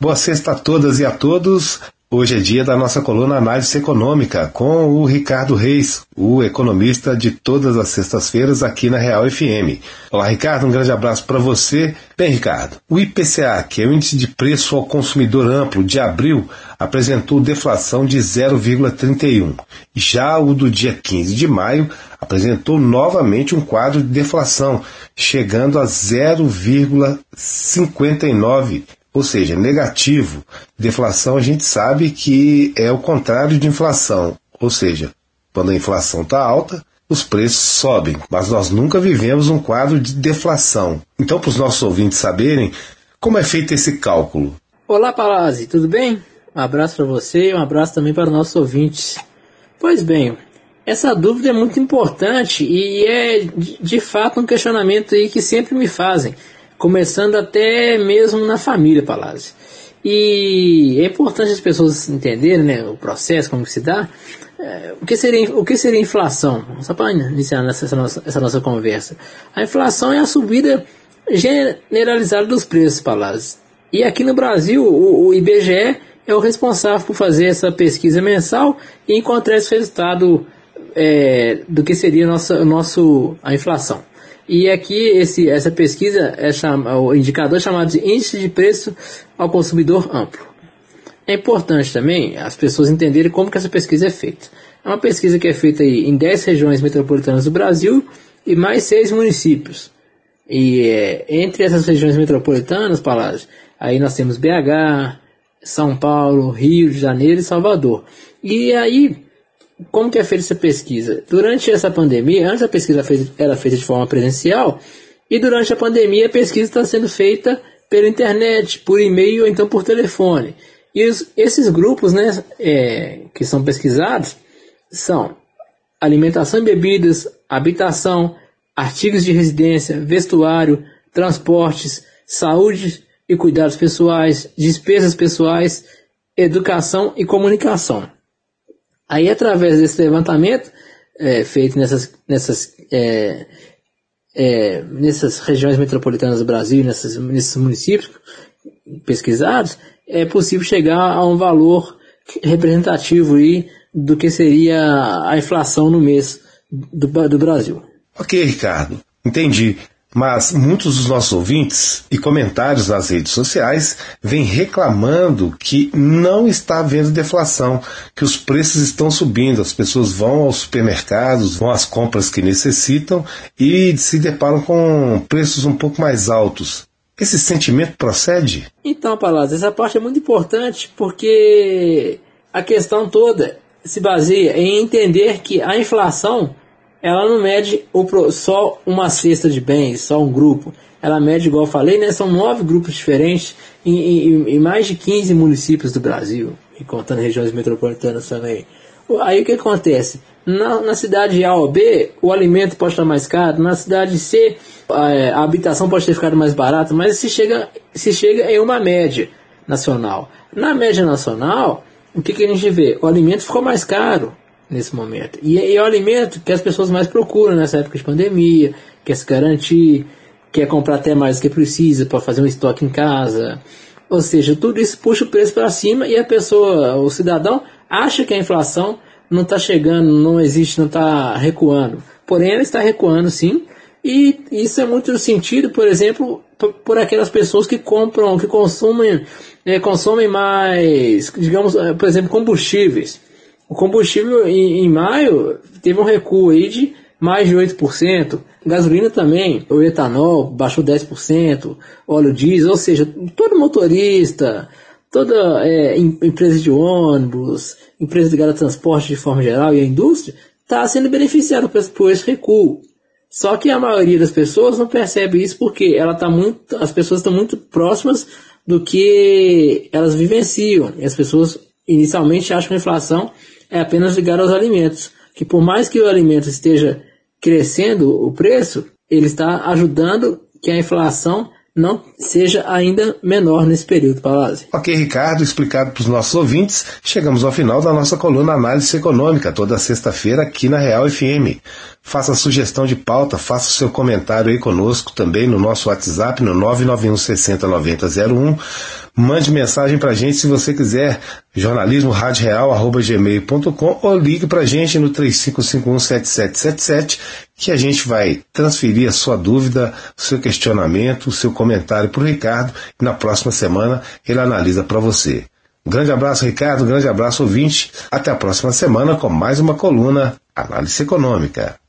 Boa sexta a todas e a todos. Hoje é dia da nossa coluna Análise Econômica com o Ricardo Reis, o economista de todas as sextas-feiras aqui na Real FM. Olá, Ricardo, um grande abraço para você. Bem, Ricardo, o IPCA, que é o Índice de Preço ao Consumidor Amplo de abril, apresentou deflação de 0,31. Já o do dia 15 de maio apresentou novamente um quadro de deflação, chegando a 0,59 ou seja, negativo. Deflação a gente sabe que é o contrário de inflação, ou seja, quando a inflação está alta, os preços sobem, mas nós nunca vivemos um quadro de deflação. Então, para os nossos ouvintes saberem, como é feito esse cálculo? Olá, Palazzi, tudo bem? Um abraço para você e um abraço também para os nossos ouvintes. Pois bem, essa dúvida é muito importante e é de fato um questionamento aí que sempre me fazem começando até mesmo na família Palácio. E é importante as pessoas entenderem né, o processo, como se dá. É, o, que seria, o que seria inflação? Só para iniciar essa nossa, essa nossa conversa. A inflação é a subida generalizada dos preços, Palácio. E aqui no Brasil, o, o IBGE é o responsável por fazer essa pesquisa mensal e encontrar esse resultado é, do que seria nossa, nosso, a inflação. E aqui esse, essa pesquisa é chama, o indicador é chamado de índice de preço ao consumidor amplo. É importante também as pessoas entenderem como que essa pesquisa é feita. É uma pesquisa que é feita em 10 regiões metropolitanas do Brasil e mais 6 municípios. E é, entre essas regiões metropolitanas, Palácio, aí nós temos BH, São Paulo, Rio de Janeiro e Salvador. E aí como que é feita essa pesquisa? Durante essa pandemia, antes a pesquisa era feita de forma presencial, e durante a pandemia a pesquisa está sendo feita pela internet, por e-mail ou então por telefone. E os, esses grupos né, é, que são pesquisados são alimentação e bebidas, habitação, artigos de residência, vestuário, transportes, saúde e cuidados pessoais, despesas pessoais, educação e comunicação. Aí, através desse levantamento é, feito nessas, nessas, é, é, nessas regiões metropolitanas do Brasil, nessas, nesses municípios pesquisados, é possível chegar a um valor representativo aí do que seria a inflação no mês do, do Brasil. Ok, Ricardo, entendi. Mas muitos dos nossos ouvintes e comentários nas redes sociais vêm reclamando que não está havendo deflação, que os preços estão subindo, as pessoas vão aos supermercados, vão às compras que necessitam e se deparam com preços um pouco mais altos. Esse sentimento procede? Então, Palácio, essa parte é muito importante porque a questão toda se baseia em entender que a inflação ela não mede o, só uma cesta de bens, só um grupo. Ela mede, igual eu falei, né, são nove grupos diferentes em, em, em mais de 15 municípios do Brasil, e contando regiões metropolitanas também. Aí o que acontece? Na, na, cidade A ou B, o alimento pode estar mais caro, na cidade C, a, é, a habitação pode ter ficado mais barata, mas se chega, se chega em uma média nacional. Na média nacional, o que, que a gente vê? O alimento ficou mais caro, nesse momento. E, é o alimento que as pessoas mais procuram nessa época de pandemia, quer se garantir, quer comprar até mais do que precisa para fazer um estoque em casa. Ou seja, tudo isso puxa o preço para cima e a pessoa, o cidadão, acha que a inflação não está chegando, não existe, não está recuando. Porém, ela está recuando sim. E isso é muito sentido, por exemplo, por, aquelas pessoas que compram, que consumem, é, consomem mais, digamos, eh, por exemplo, combustíveis. O combustível em, em maio teve um recuo aí de mais de 8%. Gasolina também, o etanol baixou 10%, óleo diesel, ou seja, todo motorista, toda é, empresa de ônibus, empresa ligada a transporte de forma geral e a indústria está sendo beneficiada por esse recuo. Só que a maioria das pessoas não percebe isso porque ela tá muito, as pessoas estão muito próximas do que elas vivenciam. E as pessoas inicialmente acham que a inflação é apenas ligado aos alimentos. Que por mais que o alimento esteja crescendo o preço, ele está ajudando que a inflação não seja ainda menor nesse período, Palazzi. Ok, Ricardo, explicado para os nossos ouvintes, chegamos ao final da nossa coluna Análise Econômica, toda sexta-feira aqui na Real FM. Faça sugestão de pauta, faça seu comentário aí conosco também no nosso WhatsApp no 991 60 90 01. Mande mensagem para a gente se você quiser, jornalismo gmail.com ou ligue para a gente no 35517777 que a gente vai transferir a sua dúvida, o seu questionamento, o seu comentário para o Ricardo e na próxima semana ele analisa para você. Um grande abraço, Ricardo, um grande abraço, ouvinte. Até a próxima semana com mais uma coluna Análise Econômica.